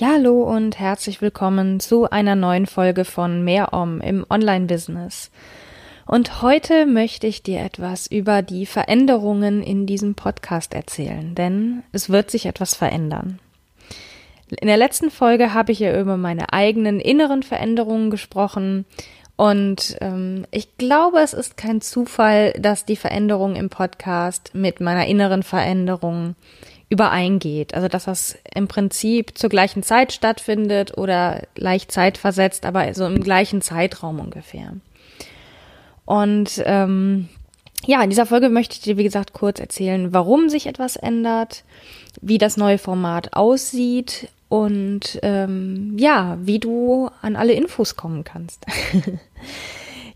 Ja, hallo und herzlich willkommen zu einer neuen Folge von Mehr Om im Online-Business. Und heute möchte ich dir etwas über die Veränderungen in diesem Podcast erzählen, denn es wird sich etwas verändern. In der letzten Folge habe ich ja über meine eigenen inneren Veränderungen gesprochen, und ähm, ich glaube, es ist kein Zufall, dass die Veränderung im Podcast mit meiner inneren Veränderung übereingeht. Also dass das im Prinzip zur gleichen Zeit stattfindet oder leicht zeitversetzt, aber so im gleichen Zeitraum ungefähr. Und ähm, ja, in dieser Folge möchte ich dir, wie gesagt, kurz erzählen, warum sich etwas ändert, wie das neue Format aussieht und ähm, ja, wie du an alle Infos kommen kannst.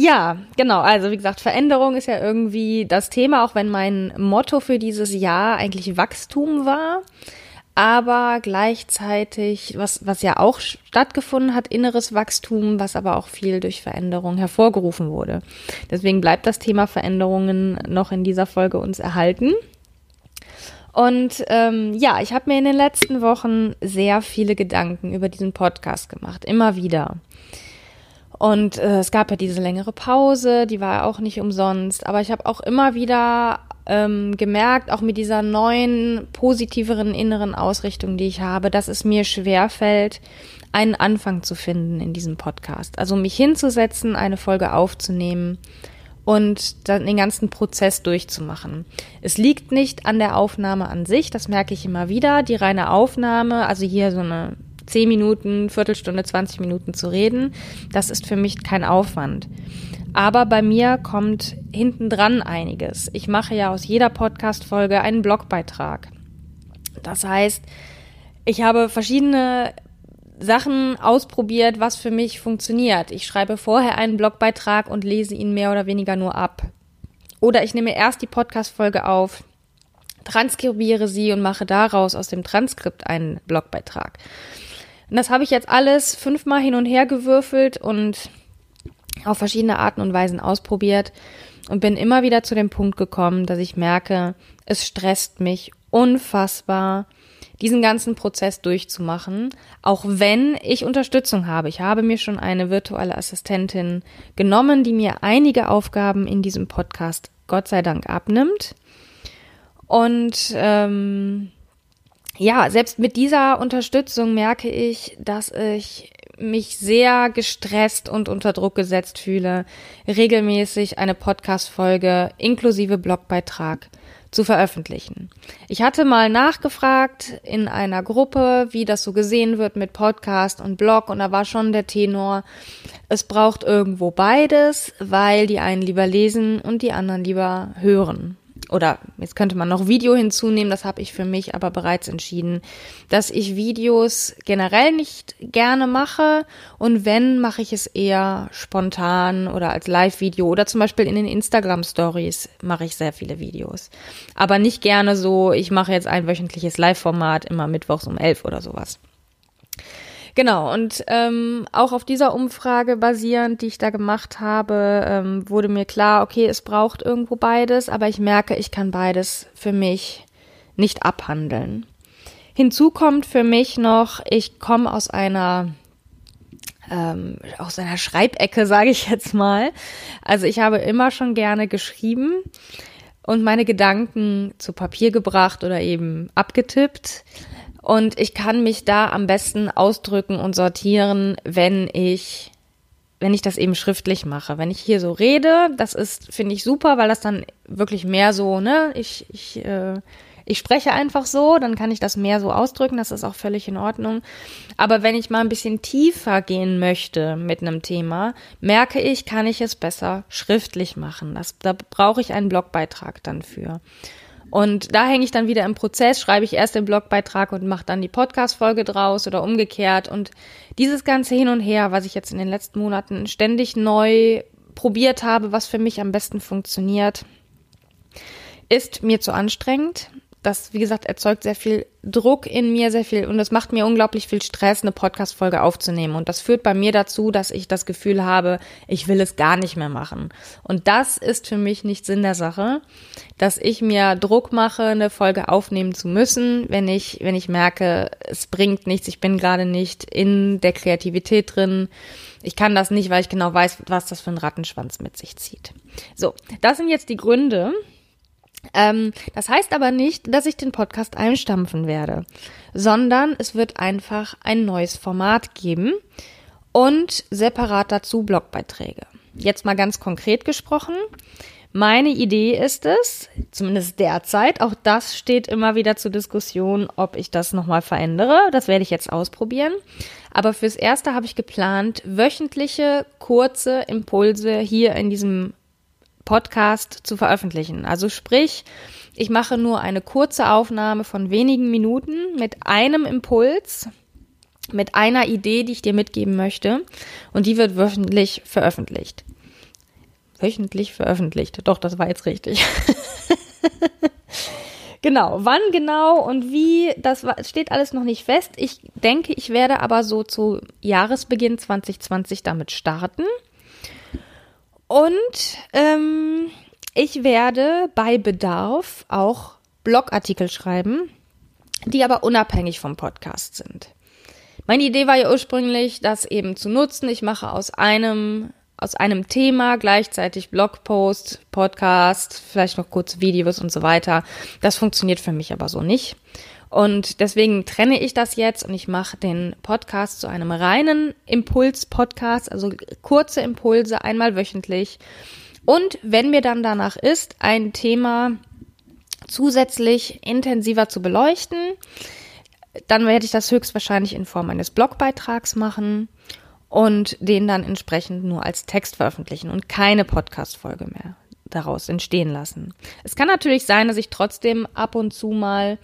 ja, genau. Also wie gesagt, Veränderung ist ja irgendwie das Thema, auch wenn mein Motto für dieses Jahr eigentlich Wachstum war. Aber gleichzeitig, was, was ja auch stattgefunden hat, inneres Wachstum, was aber auch viel durch Veränderung hervorgerufen wurde. Deswegen bleibt das Thema Veränderungen noch in dieser Folge uns erhalten. Und ähm, ja, ich habe mir in den letzten Wochen sehr viele Gedanken über diesen Podcast gemacht, immer wieder. Und äh, es gab ja diese längere Pause, die war auch nicht umsonst, aber ich habe auch immer wieder ähm, gemerkt, auch mit dieser neuen, positiveren inneren Ausrichtung, die ich habe, dass es mir schwer fällt, einen Anfang zu finden in diesem Podcast. Also mich hinzusetzen, eine Folge aufzunehmen und dann den ganzen Prozess durchzumachen. Es liegt nicht an der Aufnahme an sich, das merke ich immer wieder. Die reine Aufnahme, also hier so eine 10 Minuten, Viertelstunde, 20 Minuten zu reden, das ist für mich kein Aufwand. Aber bei mir kommt hinten dran einiges. Ich mache ja aus jeder Podcast-Folge einen Blogbeitrag. Das heißt, ich habe verschiedene Sachen ausprobiert, was für mich funktioniert. Ich schreibe vorher einen Blogbeitrag und lese ihn mehr oder weniger nur ab. Oder ich nehme erst die Podcast-Folge auf, transkribiere sie und mache daraus aus dem Transkript einen Blogbeitrag. Und das habe ich jetzt alles fünfmal hin und her gewürfelt und auf verschiedene Arten und Weisen ausprobiert und bin immer wieder zu dem Punkt gekommen, dass ich merke, es stresst mich unfassbar, diesen ganzen Prozess durchzumachen, auch wenn ich Unterstützung habe. Ich habe mir schon eine virtuelle Assistentin genommen, die mir einige Aufgaben in diesem Podcast Gott sei Dank abnimmt. Und ähm, ja, selbst mit dieser Unterstützung merke ich, dass ich mich sehr gestresst und unter Druck gesetzt fühle, regelmäßig eine Podcast-Folge inklusive Blogbeitrag zu veröffentlichen. Ich hatte mal nachgefragt in einer Gruppe, wie das so gesehen wird mit Podcast und Blog und da war schon der Tenor, es braucht irgendwo beides, weil die einen lieber lesen und die anderen lieber hören oder jetzt könnte man noch Video hinzunehmen, das habe ich für mich aber bereits entschieden, dass ich Videos generell nicht gerne mache und wenn, mache ich es eher spontan oder als Live-Video oder zum Beispiel in den Instagram-Stories mache ich sehr viele Videos. Aber nicht gerne so, ich mache jetzt ein wöchentliches Live-Format immer mittwochs um elf oder sowas. Genau, und ähm, auch auf dieser Umfrage basierend, die ich da gemacht habe, ähm, wurde mir klar, okay, es braucht irgendwo beides, aber ich merke, ich kann beides für mich nicht abhandeln. Hinzu kommt für mich noch, ich komme aus einer ähm, aus einer Schreibecke, sage ich jetzt mal. Also ich habe immer schon gerne geschrieben und meine Gedanken zu Papier gebracht oder eben abgetippt. Und ich kann mich da am besten ausdrücken und sortieren, wenn ich, wenn ich das eben schriftlich mache. Wenn ich hier so rede, das ist, finde ich super, weil das dann wirklich mehr so, ne, ich, ich, äh, ich spreche einfach so, dann kann ich das mehr so ausdrücken, das ist auch völlig in Ordnung. Aber wenn ich mal ein bisschen tiefer gehen möchte mit einem Thema, merke ich, kann ich es besser schriftlich machen. Das, da brauche ich einen Blogbeitrag dann für. Und da hänge ich dann wieder im Prozess, schreibe ich erst den Blogbeitrag und mache dann die Podcast-Folge draus oder umgekehrt. Und dieses ganze Hin und Her, was ich jetzt in den letzten Monaten ständig neu probiert habe, was für mich am besten funktioniert, ist mir zu anstrengend das, wie gesagt, erzeugt sehr viel Druck in mir, sehr viel, und es macht mir unglaublich viel Stress, eine Podcast-Folge aufzunehmen. Und das führt bei mir dazu, dass ich das Gefühl habe, ich will es gar nicht mehr machen. Und das ist für mich nicht Sinn der Sache, dass ich mir Druck mache, eine Folge aufnehmen zu müssen, wenn ich, wenn ich merke, es bringt nichts, ich bin gerade nicht in der Kreativität drin. Ich kann das nicht, weil ich genau weiß, was das für ein Rattenschwanz mit sich zieht. So, das sind jetzt die Gründe, ähm, das heißt aber nicht, dass ich den Podcast einstampfen werde, sondern es wird einfach ein neues Format geben und separat dazu Blogbeiträge. Jetzt mal ganz konkret gesprochen. Meine Idee ist es, zumindest derzeit, auch das steht immer wieder zur Diskussion, ob ich das nochmal verändere. Das werde ich jetzt ausprobieren. Aber fürs Erste habe ich geplant, wöchentliche kurze Impulse hier in diesem Podcast zu veröffentlichen. Also sprich, ich mache nur eine kurze Aufnahme von wenigen Minuten mit einem Impuls, mit einer Idee, die ich dir mitgeben möchte. Und die wird wöchentlich veröffentlicht. Wöchentlich veröffentlicht. Doch, das war jetzt richtig. genau, wann genau und wie, das steht alles noch nicht fest. Ich denke, ich werde aber so zu Jahresbeginn 2020 damit starten. Und ähm, ich werde bei Bedarf auch Blogartikel schreiben, die aber unabhängig vom Podcast sind. Meine Idee war ja ursprünglich, das eben zu nutzen. Ich mache aus einem aus einem Thema gleichzeitig Blogpost, Podcast, vielleicht noch kurz Videos und so weiter. Das funktioniert für mich aber so nicht. Und deswegen trenne ich das jetzt und ich mache den Podcast zu einem reinen Impuls-Podcast, also kurze Impulse einmal wöchentlich. Und wenn mir dann danach ist, ein Thema zusätzlich intensiver zu beleuchten, dann werde ich das höchstwahrscheinlich in Form eines Blogbeitrags machen und den dann entsprechend nur als Text veröffentlichen und keine Podcast-Folge mehr daraus entstehen lassen. Es kann natürlich sein, dass ich trotzdem ab und zu mal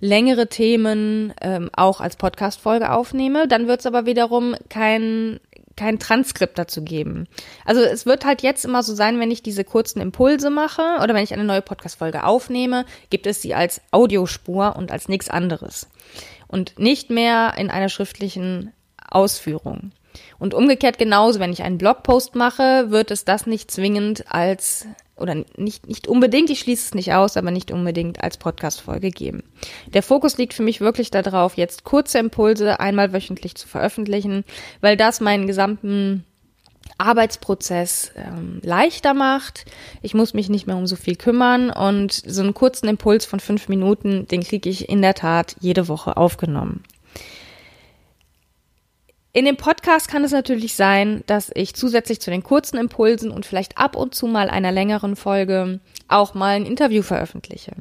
längere Themen ähm, auch als Podcast-Folge aufnehme. Dann wird es aber wiederum kein, kein Transkript dazu geben. Also es wird halt jetzt immer so sein, wenn ich diese kurzen Impulse mache oder wenn ich eine neue Podcast-Folge aufnehme, gibt es sie als Audiospur und als nichts anderes. Und nicht mehr in einer schriftlichen Ausführung. Und umgekehrt genauso, wenn ich einen Blogpost mache, wird es das nicht zwingend als oder nicht, nicht unbedingt, ich schließe es nicht aus, aber nicht unbedingt als Podcast-Folge geben. Der Fokus liegt für mich wirklich darauf, jetzt kurze Impulse einmal wöchentlich zu veröffentlichen, weil das meinen gesamten Arbeitsprozess ähm, leichter macht. Ich muss mich nicht mehr um so viel kümmern und so einen kurzen Impuls von fünf Minuten, den kriege ich in der Tat jede Woche aufgenommen. In dem Podcast kann es natürlich sein, dass ich zusätzlich zu den kurzen Impulsen und vielleicht ab und zu mal einer längeren Folge auch mal ein Interview veröffentliche.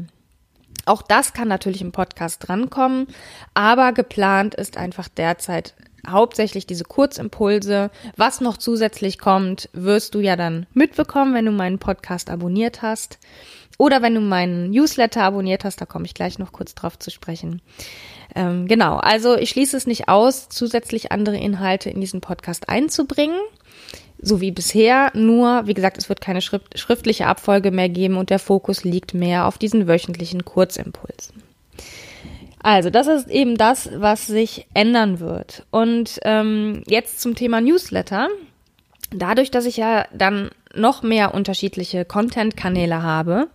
Auch das kann natürlich im Podcast drankommen, aber geplant ist einfach derzeit hauptsächlich diese Kurzimpulse. Was noch zusätzlich kommt, wirst du ja dann mitbekommen, wenn du meinen Podcast abonniert hast. Oder wenn du meinen Newsletter abonniert hast, da komme ich gleich noch kurz drauf zu sprechen. Ähm, genau, also ich schließe es nicht aus, zusätzlich andere Inhalte in diesen Podcast einzubringen. So wie bisher, nur, wie gesagt, es wird keine schrift schriftliche Abfolge mehr geben und der Fokus liegt mehr auf diesen wöchentlichen Kurzimpulsen. Also, das ist eben das, was sich ändern wird. Und ähm, jetzt zum Thema Newsletter. Dadurch, dass ich ja dann noch mehr unterschiedliche Content-Kanäle habe,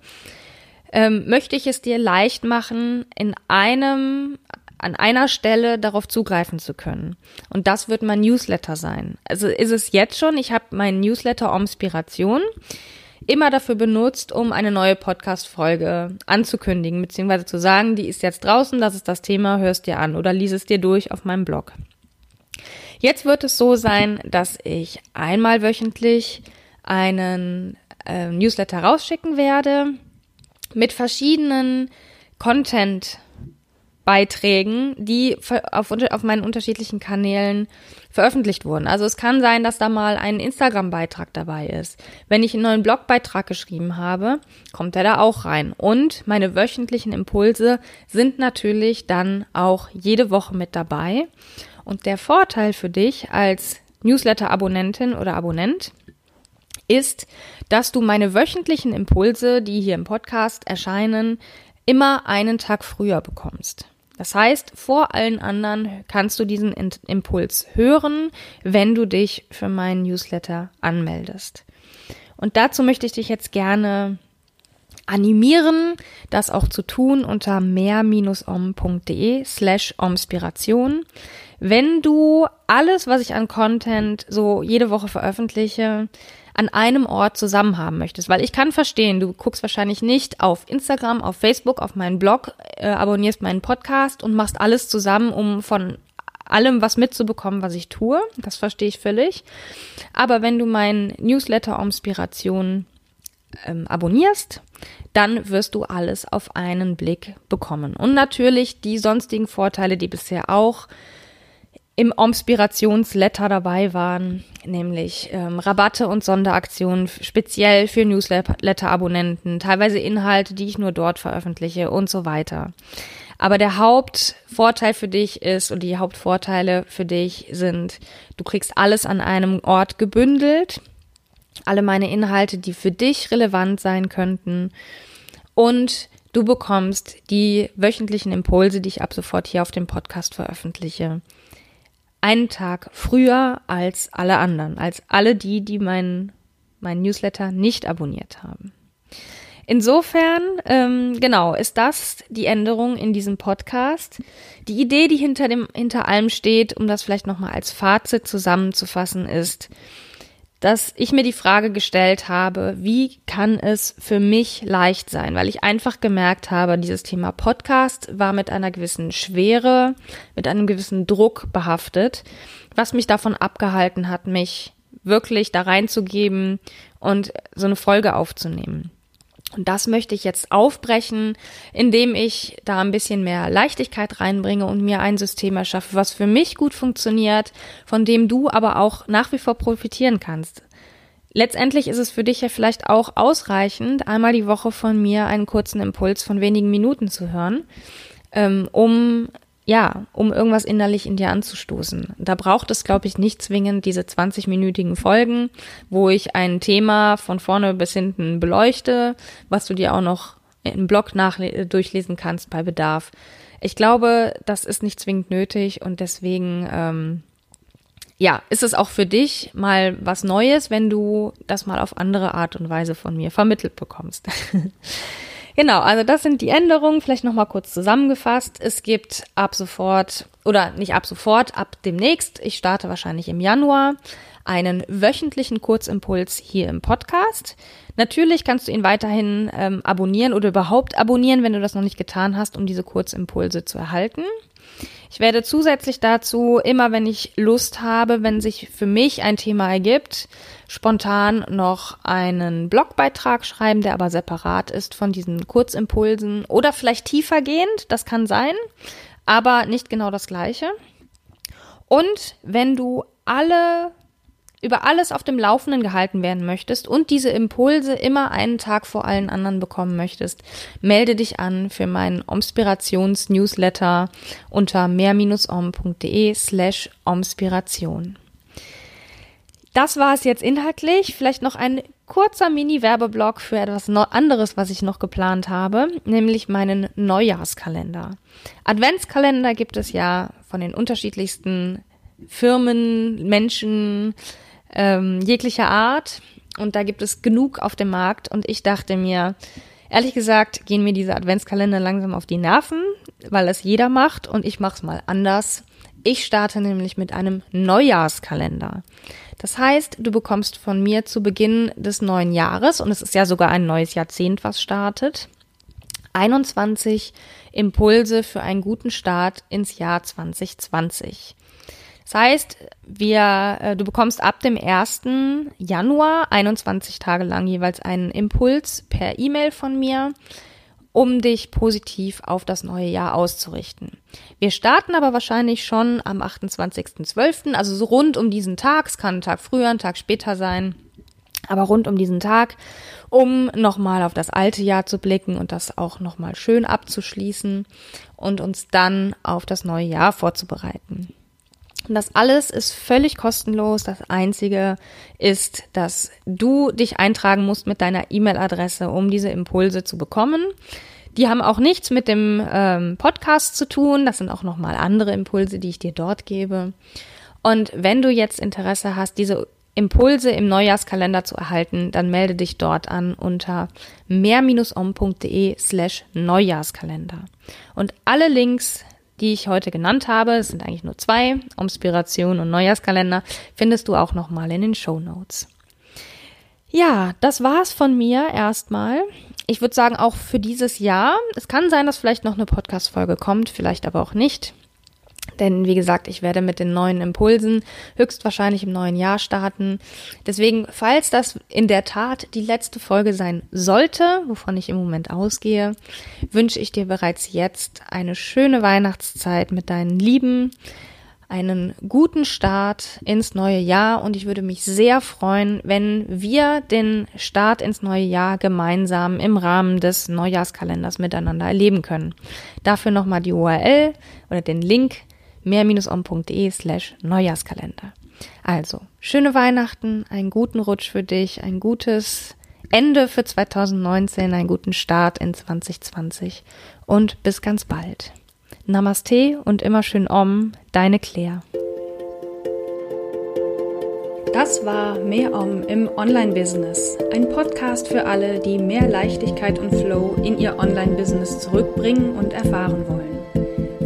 ähm, möchte ich es dir leicht machen, in einem an einer Stelle darauf zugreifen zu können. Und das wird mein Newsletter sein. Also ist es jetzt schon, ich habe meinen Newsletter Inspiration immer dafür benutzt, um eine neue Podcast-Folge anzukündigen, beziehungsweise zu sagen, die ist jetzt draußen, das ist das Thema, hörst dir an oder lies es dir durch auf meinem Blog. Jetzt wird es so sein, dass ich einmal wöchentlich einen äh, Newsletter rausschicken werde mit verschiedenen Content Blogbeiträgen, die auf, auf meinen unterschiedlichen Kanälen veröffentlicht wurden. Also es kann sein, dass da mal ein Instagram-Beitrag dabei ist. Wenn ich einen neuen Blogbeitrag geschrieben habe, kommt er da auch rein. Und meine wöchentlichen Impulse sind natürlich dann auch jede Woche mit dabei. Und der Vorteil für dich als Newsletter-Abonnentin oder Abonnent ist, dass du meine wöchentlichen Impulse, die hier im Podcast erscheinen, immer einen Tag früher bekommst. Das heißt, vor allen anderen kannst du diesen Impuls hören, wenn du dich für meinen Newsletter anmeldest. Und dazu möchte ich dich jetzt gerne animieren, das auch zu tun unter mehr-om.de slash omspiration. Wenn du alles, was ich an Content so jede Woche veröffentliche, an einem Ort zusammen haben möchtest. Weil ich kann verstehen, du guckst wahrscheinlich nicht auf Instagram, auf Facebook, auf meinen Blog, äh, abonnierst meinen Podcast und machst alles zusammen, um von allem was mitzubekommen, was ich tue. Das verstehe ich völlig. Aber wenn du meinen Newsletter Inspiration ähm, abonnierst, dann wirst du alles auf einen Blick bekommen. Und natürlich die sonstigen Vorteile, die bisher auch im Omspirationsletter dabei waren, nämlich ähm, Rabatte und Sonderaktionen speziell für Newsletter-Abonnenten, teilweise Inhalte, die ich nur dort veröffentliche und so weiter. Aber der Hauptvorteil für dich ist und die Hauptvorteile für dich sind, du kriegst alles an einem Ort gebündelt, alle meine Inhalte, die für dich relevant sein könnten und du bekommst die wöchentlichen Impulse, die ich ab sofort hier auf dem Podcast veröffentliche einen Tag früher als alle anderen, als alle die, die meinen mein Newsletter nicht abonniert haben. Insofern, ähm, genau, ist das die Änderung in diesem Podcast. Die Idee, die hinter dem, hinter allem steht, um das vielleicht nochmal als Fazit zusammenzufassen, ist, dass ich mir die Frage gestellt habe, wie kann es für mich leicht sein, weil ich einfach gemerkt habe, dieses Thema Podcast war mit einer gewissen Schwere, mit einem gewissen Druck behaftet, was mich davon abgehalten hat, mich wirklich da reinzugeben und so eine Folge aufzunehmen. Und das möchte ich jetzt aufbrechen, indem ich da ein bisschen mehr Leichtigkeit reinbringe und mir ein System erschaffe, was für mich gut funktioniert, von dem du aber auch nach wie vor profitieren kannst. Letztendlich ist es für dich ja vielleicht auch ausreichend, einmal die Woche von mir einen kurzen Impuls von wenigen Minuten zu hören, ähm, um ja, um irgendwas innerlich in dir anzustoßen. Da braucht es, glaube ich, nicht zwingend diese 20-minütigen Folgen, wo ich ein Thema von vorne bis hinten beleuchte, was du dir auch noch im Blog nach durchlesen kannst bei Bedarf. Ich glaube, das ist nicht zwingend nötig und deswegen ähm, ja, ist es auch für dich mal was Neues, wenn du das mal auf andere Art und Weise von mir vermittelt bekommst. Genau, also das sind die Änderungen. Vielleicht nochmal kurz zusammengefasst. Es gibt ab sofort, oder nicht ab sofort, ab demnächst, ich starte wahrscheinlich im Januar, einen wöchentlichen Kurzimpuls hier im Podcast. Natürlich kannst du ihn weiterhin ähm, abonnieren oder überhaupt abonnieren, wenn du das noch nicht getan hast, um diese Kurzimpulse zu erhalten. Ich werde zusätzlich dazu, immer wenn ich Lust habe, wenn sich für mich ein Thema ergibt, spontan noch einen Blogbeitrag schreiben, der aber separat ist von diesen Kurzimpulsen oder vielleicht tiefergehend, das kann sein, aber nicht genau das gleiche. Und wenn du alle über alles auf dem Laufenden gehalten werden möchtest und diese Impulse immer einen Tag vor allen anderen bekommen möchtest, melde dich an für meinen Omspirations-Newsletter unter mehr-om.de slash omspiration. Das war es jetzt inhaltlich. Vielleicht noch ein kurzer Mini-Werbeblock für etwas anderes, was ich noch geplant habe, nämlich meinen Neujahrskalender. Adventskalender gibt es ja von den unterschiedlichsten Firmen, Menschen, ähm, jeglicher Art. Und da gibt es genug auf dem Markt. Und ich dachte mir, ehrlich gesagt, gehen mir diese Adventskalender langsam auf die Nerven, weil es jeder macht und ich mache es mal anders. Ich starte nämlich mit einem Neujahrskalender. Das heißt, du bekommst von mir zu Beginn des neuen Jahres, und es ist ja sogar ein neues Jahrzehnt, was startet, 21 Impulse für einen guten Start ins Jahr 2020. Das heißt, wir, äh, du bekommst ab dem 1. Januar 21 Tage lang jeweils einen Impuls per E-Mail von mir. um dich positiv auf das neue Jahr auszurichten. Wir starten aber wahrscheinlich schon am 28.12., also so rund um diesen Tag. Es kann ein Tag früher, ein Tag später sein, aber rund um diesen Tag, um nochmal auf das alte Jahr zu blicken und das auch nochmal schön abzuschließen und uns dann auf das neue Jahr vorzubereiten. Und das alles ist völlig kostenlos. Das Einzige ist, dass du dich eintragen musst mit deiner E-Mail-Adresse, um diese Impulse zu bekommen. Die haben auch nichts mit dem ähm, Podcast zu tun. Das sind auch nochmal andere Impulse, die ich dir dort gebe. Und wenn du jetzt Interesse hast, diese Impulse im Neujahrskalender zu erhalten, dann melde dich dort an unter mehr-om.de slash Neujahrskalender. Und alle Links die ich heute genannt habe, es sind eigentlich nur zwei, Inspiration und Neujahrskalender, findest du auch nochmal in den Show Notes. Ja, das war's von mir erstmal. Ich würde sagen, auch für dieses Jahr. Es kann sein, dass vielleicht noch eine Podcast-Folge kommt, vielleicht aber auch nicht. Denn wie gesagt, ich werde mit den neuen Impulsen höchstwahrscheinlich im neuen Jahr starten. Deswegen, falls das in der Tat die letzte Folge sein sollte, wovon ich im Moment ausgehe, wünsche ich dir bereits jetzt eine schöne Weihnachtszeit mit deinen Lieben, einen guten Start ins neue Jahr und ich würde mich sehr freuen, wenn wir den Start ins neue Jahr gemeinsam im Rahmen des Neujahrskalenders miteinander erleben können. Dafür nochmal die URL oder den Link mehr-on.de slash Neujahrskalender. Also, schöne Weihnachten, einen guten Rutsch für dich, ein gutes Ende für 2019, einen guten Start in 2020 und bis ganz bald. Namaste und immer schön Om, deine Claire. Das war Mehr Om im Online-Business. Ein Podcast für alle, die mehr Leichtigkeit und Flow in ihr Online-Business zurückbringen und erfahren wollen.